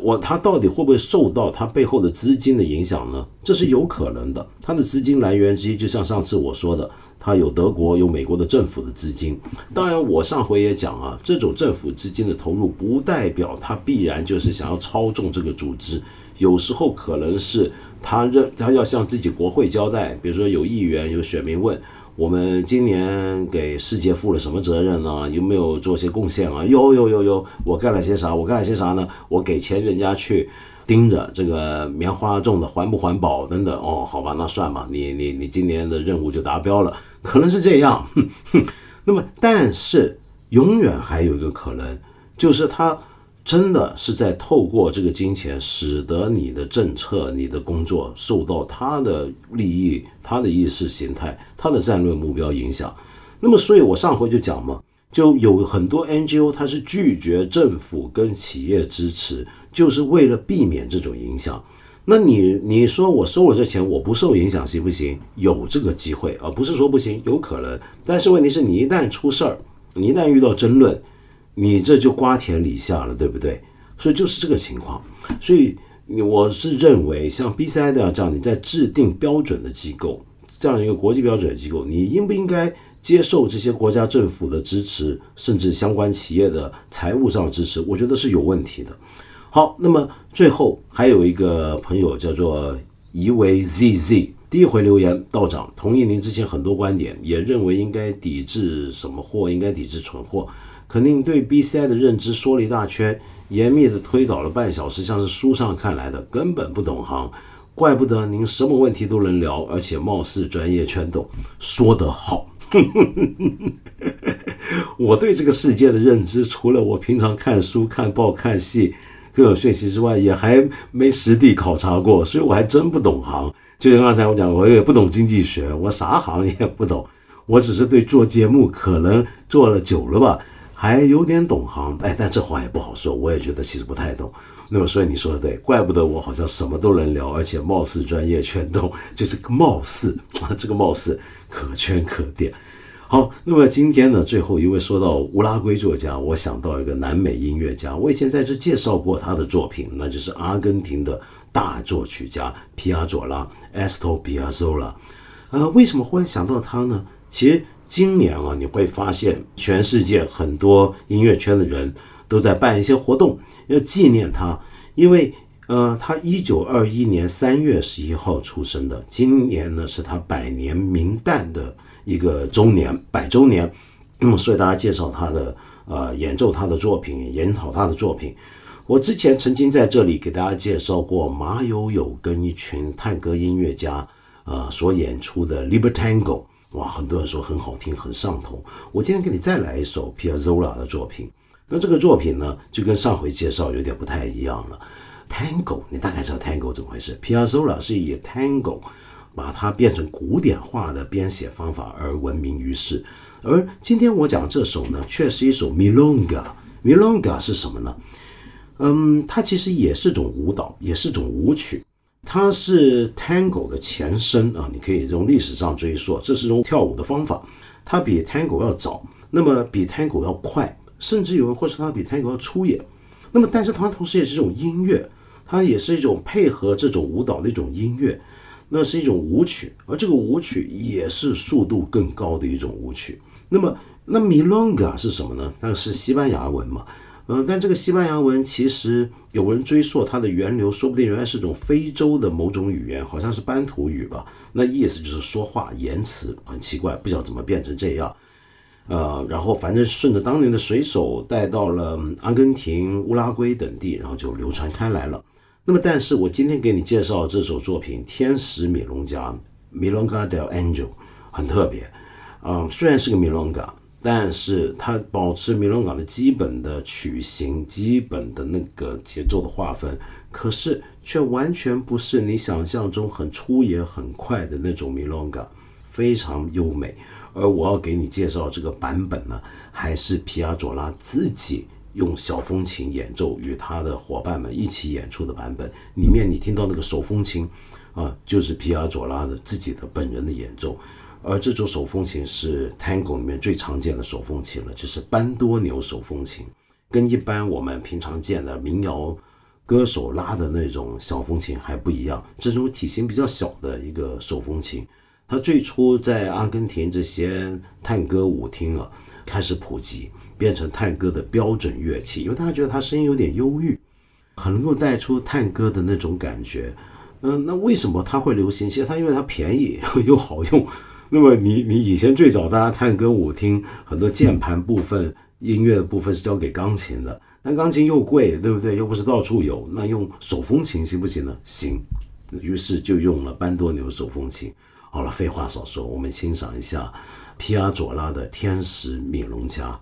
[SPEAKER 1] 我他到底会不会受到他背后的资金的影响呢？这是有可能的。他的资金来源之一，就像上次我说的，他有德国有美国的政府的资金。当然，我上回也讲啊，这种政府资金的投入，不代表他必然就是想要操纵这个组织。有时候可能是他认他要向自己国会交代，比如说有议员有选民问我们今年给世界负了什么责任呢？有没有做些贡献啊？有有有有，我干了些啥？我干了些啥呢？我给钱人家去盯着这个棉花种的环不环保等等。哦，好吧，那算吧，你你你今年的任务就达标了，可能是这样。那么，但是永远还有一个可能，就是他。真的是在透过这个金钱，使得你的政策、你的工作受到他的利益、他的意识形态、他的战略目标影响。那么，所以我上回就讲嘛，就有很多 NGO 它是拒绝政府跟企业支持，就是为了避免这种影响。那你你说我收了这钱，我不受影响行不行？有这个机会啊，不是说不行，有可能。但是问题是你一旦出事儿，你一旦遇到争论。你这就瓜田李下了，对不对？所以就是这个情况。所以我是认为，像 BCI 的这样，你在制定标准的机构，这样一个国际标准的机构，你应不应该接受这些国家政府的支持，甚至相关企业的财务上的支持？我觉得是有问题的。好，那么最后还有一个朋友叫做夷为 ZZ，第一回留言，道长同意您之前很多观点，也认为应该抵制什么货，应该抵制蠢货。肯定对 BCI 的认知说了一大圈，严密的推导了半小时，像是书上看来的，根本不懂行，怪不得您什么问题都能聊，而且貌似专业全懂。说得好，我对这个世界的认知，除了我平常看书、看报、看戏各种讯息之外，也还没实地考察过，所以我还真不懂行。就像刚才我讲，我也不懂经济学，我啥行也不懂，我只是对做节目可能做了久了吧。还有点懂行，哎，但这话也不好说。我也觉得其实不太懂。那么，所以你说的对，怪不得我好像什么都能聊，而且貌似专业全懂，就是貌似啊，这个貌似可圈可点。好，那么今天呢，最后一位说到乌拉圭作家，我想到一个南美音乐家，我以前在这介绍过他的作品，那就是阿根廷的大作曲家皮亚佐拉 （Astor Piazzolla）。呃，为什么忽然想到他呢？其实。今年啊，你会发现全世界很多音乐圈的人都在办一些活动，要纪念他，因为呃，他一九二一年三月十一号出生的，今年呢是他百年名旦的一个周年，百周年。那么，所以大家介绍他的呃，演奏他的作品，研讨他的作品。我之前曾经在这里给大家介绍过马友友跟一群探戈音乐家呃所演出的《Libertango》。哇，很多人说很好听，很上头。我今天给你再来一首 Piazzolla 的作品。那这个作品呢，就跟上回介绍有点不太一样了。Tango，你大概知道 Tango 怎么回事？Piazzolla 是以 Tango 把它变成古典化的编写方法而闻名于世。而今天我讲这首呢，却是一首 Milonga。Milonga 是什么呢？嗯，它其实也是种舞蹈，也是种舞曲。它是 Tango 的前身啊，你可以从历史上追溯，这是一种跳舞的方法，它比 Tango 要早，那么比 Tango 要快，甚至有人会说它比 Tango 要粗野。那么，但是它同时也是一种音乐，它也是一种配合这种舞蹈的一种音乐，那是一种舞曲，而这个舞曲也是速度更高的一种舞曲。那么，那 Milonga 是什么呢？那是西班牙文嘛？嗯，但这个西班牙文其实有人追溯它的源流，说不定原来是种非洲的某种语言，好像是班图语吧。那意思就是说话言辞很奇怪，不晓得怎么变成这样。呃，然后反正顺着当年的水手带到了阿根廷、乌拉圭等地，然后就流传开来了。那么，但是我今天给你介绍这首作品《天使米隆加》（Milonga del Angel） 很特别。嗯，虽然是个米隆加。但是它保持米隆港的基本的曲型、基本的那个节奏的划分，可是却完全不是你想象中很粗野、很快的那种米隆港，非常优美。而我要给你介绍这个版本呢，还是皮亚佐拉自己用小风琴演奏，与他的伙伴们一起演出的版本。里面你听到那个手风琴，啊，就是皮亚佐拉的自己的本人的演奏。而这种手风琴是 Tango 里面最常见的手风琴了，就是班多纽手风琴，跟一般我们平常见的民谣歌手拉的那种小风琴还不一样。这种体型比较小的一个手风琴，它最初在阿根廷这些探戈舞厅啊开始普及，变成探戈的标准乐器，因为大家觉得它声音有点忧郁，很能够带出探戈的那种感觉。嗯，那为什么它会流行？其实它因为它便宜 又好用。那么你你以前最早大家探歌舞厅很多键盘部分、音乐的部分是交给钢琴的，但钢琴又贵，对不对？又不是到处有，那用手风琴行不行呢？行，于是就用了班多牛手风琴。好了，废话少说，我们欣赏一下皮亚佐拉的《天使米隆加》。